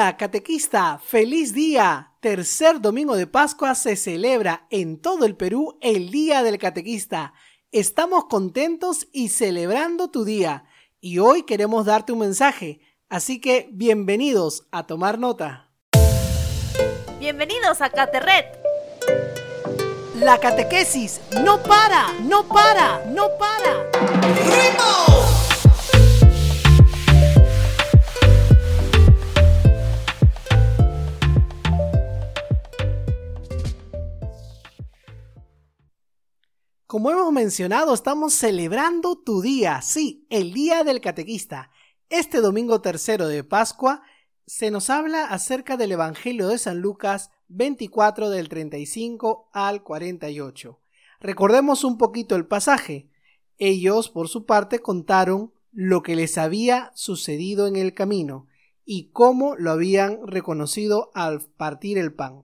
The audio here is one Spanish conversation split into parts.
Hola, catequista, feliz día. Tercer domingo de Pascua se celebra en todo el Perú el Día del Catequista. Estamos contentos y celebrando tu día. Y hoy queremos darte un mensaje, así que bienvenidos a tomar nota. Bienvenidos a Caterret. La catequesis no para, no para, no para. ¡Ritmo! Como hemos mencionado, estamos celebrando tu día, sí, el día del catequista. Este domingo tercero de Pascua se nos habla acerca del Evangelio de San Lucas 24 del 35 al 48. Recordemos un poquito el pasaje. Ellos, por su parte, contaron lo que les había sucedido en el camino y cómo lo habían reconocido al partir el pan.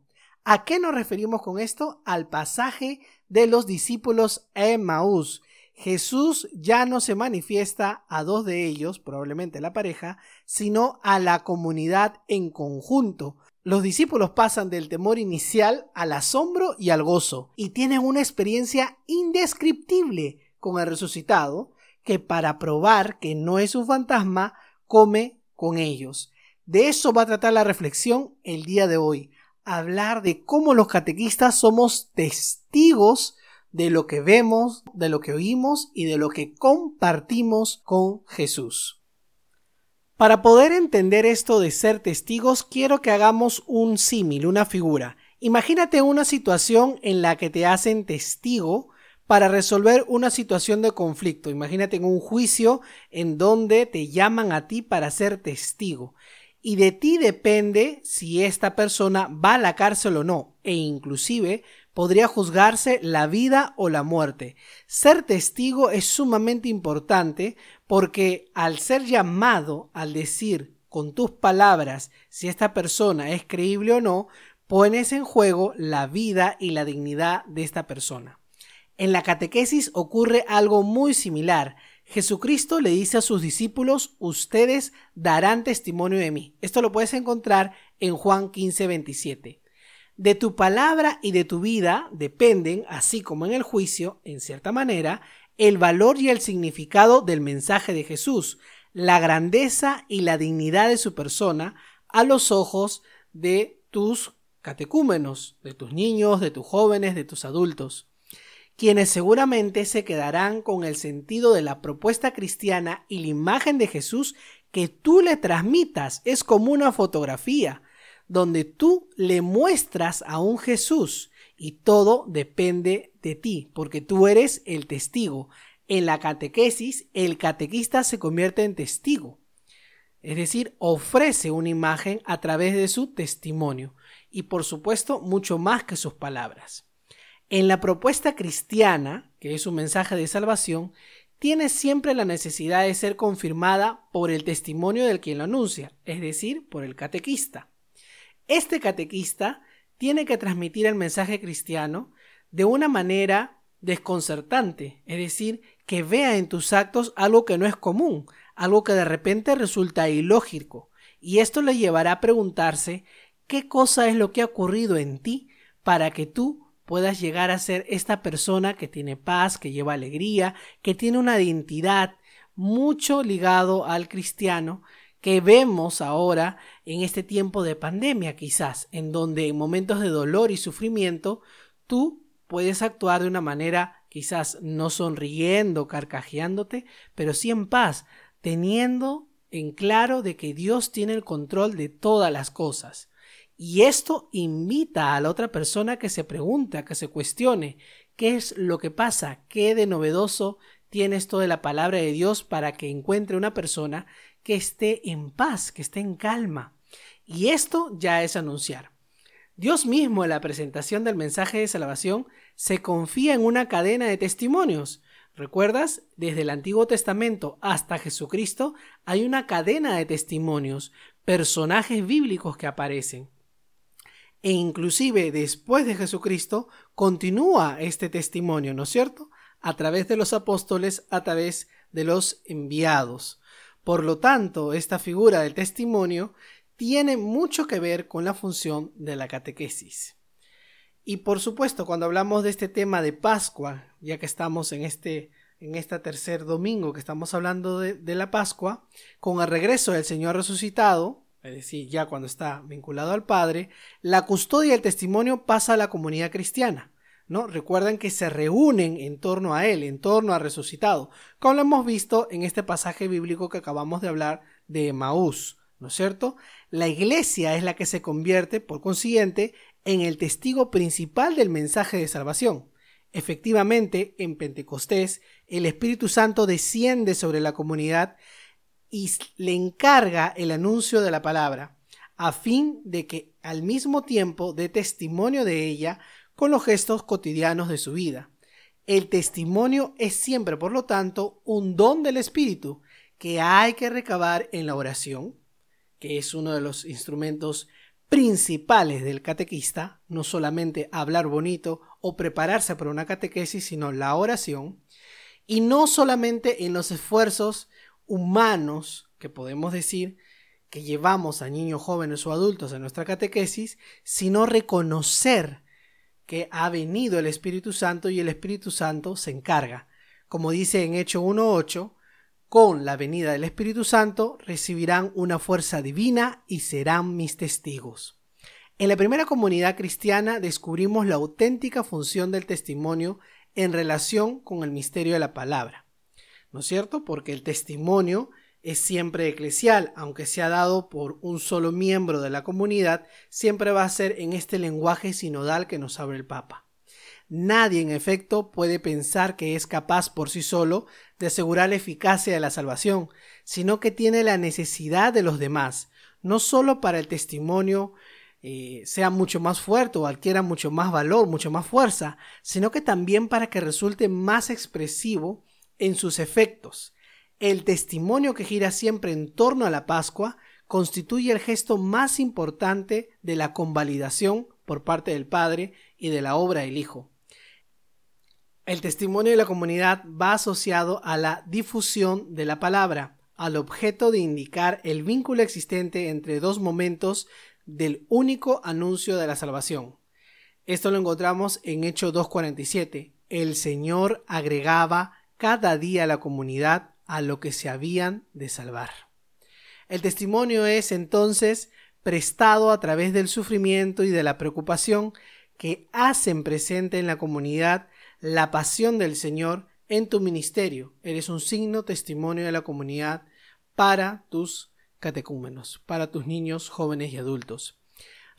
¿A qué nos referimos con esto? Al pasaje de los discípulos Emmaús. Jesús ya no se manifiesta a dos de ellos, probablemente la pareja, sino a la comunidad en conjunto. Los discípulos pasan del temor inicial al asombro y al gozo, y tienen una experiencia indescriptible con el resucitado, que para probar que no es un fantasma, come con ellos. De eso va a tratar la reflexión el día de hoy hablar de cómo los catequistas somos testigos de lo que vemos, de lo que oímos y de lo que compartimos con Jesús. Para poder entender esto de ser testigos, quiero que hagamos un símil, una figura. Imagínate una situación en la que te hacen testigo para resolver una situación de conflicto. Imagínate en un juicio en donde te llaman a ti para ser testigo y de ti depende si esta persona va a la cárcel o no, e inclusive podría juzgarse la vida o la muerte. Ser testigo es sumamente importante porque al ser llamado, al decir con tus palabras si esta persona es creíble o no, pones en juego la vida y la dignidad de esta persona. En la catequesis ocurre algo muy similar. Jesucristo le dice a sus discípulos, ustedes darán testimonio de mí. Esto lo puedes encontrar en Juan 15, 27. De tu palabra y de tu vida dependen, así como en el juicio, en cierta manera, el valor y el significado del mensaje de Jesús, la grandeza y la dignidad de su persona a los ojos de tus catecúmenos, de tus niños, de tus jóvenes, de tus adultos quienes seguramente se quedarán con el sentido de la propuesta cristiana y la imagen de Jesús que tú le transmitas. Es como una fotografía donde tú le muestras a un Jesús y todo depende de ti, porque tú eres el testigo. En la catequesis, el catequista se convierte en testigo, es decir, ofrece una imagen a través de su testimonio y por supuesto mucho más que sus palabras. En la propuesta cristiana, que es un mensaje de salvación, tiene siempre la necesidad de ser confirmada por el testimonio del quien lo anuncia, es decir, por el catequista. Este catequista tiene que transmitir el mensaje cristiano de una manera desconcertante, es decir, que vea en tus actos algo que no es común, algo que de repente resulta ilógico, y esto le llevará a preguntarse qué cosa es lo que ha ocurrido en ti para que tú puedas llegar a ser esta persona que tiene paz, que lleva alegría, que tiene una identidad mucho ligado al cristiano que vemos ahora en este tiempo de pandemia quizás, en donde en momentos de dolor y sufrimiento tú puedes actuar de una manera quizás no sonriendo, carcajeándote, pero sí en paz, teniendo en claro de que Dios tiene el control de todas las cosas. Y esto invita a la otra persona que se pregunte, que se cuestione qué es lo que pasa, qué de novedoso tiene esto de la palabra de Dios para que encuentre una persona que esté en paz, que esté en calma. Y esto ya es anunciar. Dios mismo en la presentación del mensaje de salvación se confía en una cadena de testimonios. ¿Recuerdas? Desde el Antiguo Testamento hasta Jesucristo hay una cadena de testimonios, personajes bíblicos que aparecen e inclusive después de Jesucristo continúa este testimonio, ¿no es cierto? A través de los apóstoles, a través de los enviados. Por lo tanto, esta figura del testimonio tiene mucho que ver con la función de la catequesis. Y por supuesto, cuando hablamos de este tema de Pascua, ya que estamos en este en este tercer domingo que estamos hablando de, de, la Pascua, con el regreso del Señor resucitado, es decir, ya cuando está vinculado al Padre, la custodia y el testimonio pasa a la comunidad cristiana. ¿no? Recuerdan que se reúnen en torno a Él, en torno al resucitado, como lo hemos visto en este pasaje bíblico que acabamos de hablar de Maús, ¿no es cierto? La iglesia es la que se convierte, por consiguiente, en el testigo principal del mensaje de salvación. Efectivamente, en Pentecostés, el Espíritu Santo desciende sobre la comunidad y le encarga el anuncio de la palabra, a fin de que al mismo tiempo dé testimonio de ella con los gestos cotidianos de su vida. El testimonio es siempre, por lo tanto, un don del Espíritu que hay que recabar en la oración, que es uno de los instrumentos principales del catequista, no solamente hablar bonito o prepararse para una catequesis, sino la oración, y no solamente en los esfuerzos humanos que podemos decir que llevamos a niños jóvenes o adultos en nuestra catequesis, sino reconocer que ha venido el Espíritu Santo y el Espíritu Santo se encarga. Como dice en Hecho 1.8, con la venida del Espíritu Santo recibirán una fuerza divina y serán mis testigos. En la primera comunidad cristiana descubrimos la auténtica función del testimonio en relación con el misterio de la palabra. ¿No es cierto? Porque el testimonio es siempre eclesial, aunque sea dado por un solo miembro de la comunidad, siempre va a ser en este lenguaje sinodal que nos abre el Papa. Nadie, en efecto, puede pensar que es capaz por sí solo de asegurar la eficacia de la salvación, sino que tiene la necesidad de los demás, no solo para el testimonio eh, sea mucho más fuerte o adquiera mucho más valor, mucho más fuerza, sino que también para que resulte más expresivo en sus efectos, el testimonio que gira siempre en torno a la Pascua constituye el gesto más importante de la convalidación por parte del Padre y de la obra del Hijo. El testimonio de la comunidad va asociado a la difusión de la palabra, al objeto de indicar el vínculo existente entre dos momentos del único anuncio de la salvación. Esto lo encontramos en Hecho 2.47. El Señor agregaba cada día a la comunidad a lo que se habían de salvar. El testimonio es entonces prestado a través del sufrimiento y de la preocupación que hacen presente en la comunidad la pasión del Señor en tu ministerio. Eres un signo testimonio de la comunidad para tus catecúmenos, para tus niños, jóvenes y adultos.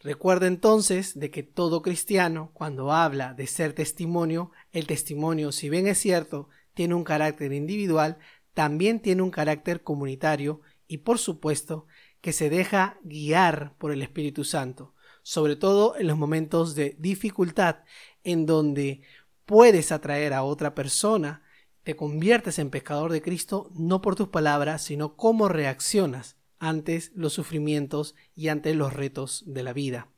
Recuerda entonces de que todo cristiano, cuando habla de ser testimonio, el testimonio, si bien es cierto, tiene un carácter individual, también tiene un carácter comunitario y por supuesto que se deja guiar por el Espíritu Santo, sobre todo en los momentos de dificultad en donde puedes atraer a otra persona, te conviertes en pescador de Cristo no por tus palabras, sino cómo reaccionas ante los sufrimientos y ante los retos de la vida.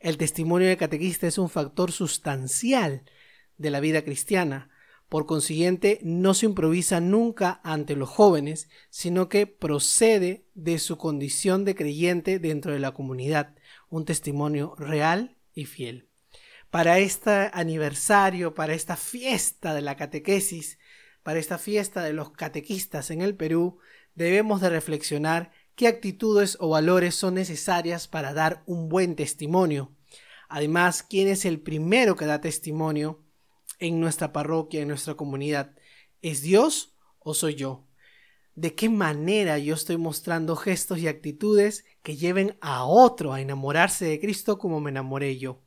El testimonio de catequista es un factor sustancial de la vida cristiana, por consiguiente, no se improvisa nunca ante los jóvenes, sino que procede de su condición de creyente dentro de la comunidad, un testimonio real y fiel. Para este aniversario, para esta fiesta de la catequesis, para esta fiesta de los catequistas en el Perú, debemos de reflexionar qué actitudes o valores son necesarias para dar un buen testimonio. Además, quién es el primero que da testimonio en nuestra parroquia, en nuestra comunidad? ¿Es Dios o soy yo? ¿De qué manera yo estoy mostrando gestos y actitudes que lleven a otro a enamorarse de Cristo como me enamoré yo?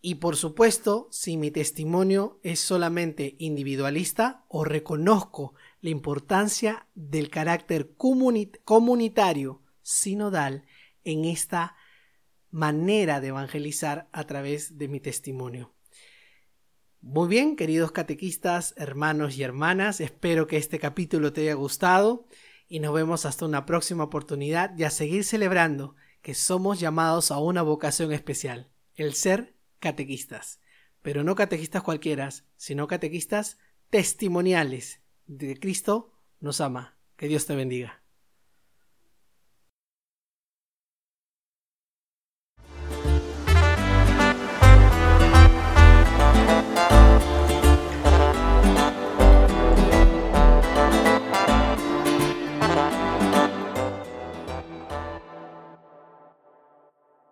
Y por supuesto, si mi testimonio es solamente individualista o reconozco la importancia del carácter comunitario, sinodal, en esta manera de evangelizar a través de mi testimonio. Muy bien, queridos catequistas, hermanos y hermanas, espero que este capítulo te haya gustado y nos vemos hasta una próxima oportunidad y a seguir celebrando que somos llamados a una vocación especial, el ser catequistas, pero no catequistas cualquiera, sino catequistas testimoniales de que Cristo nos ama. Que Dios te bendiga.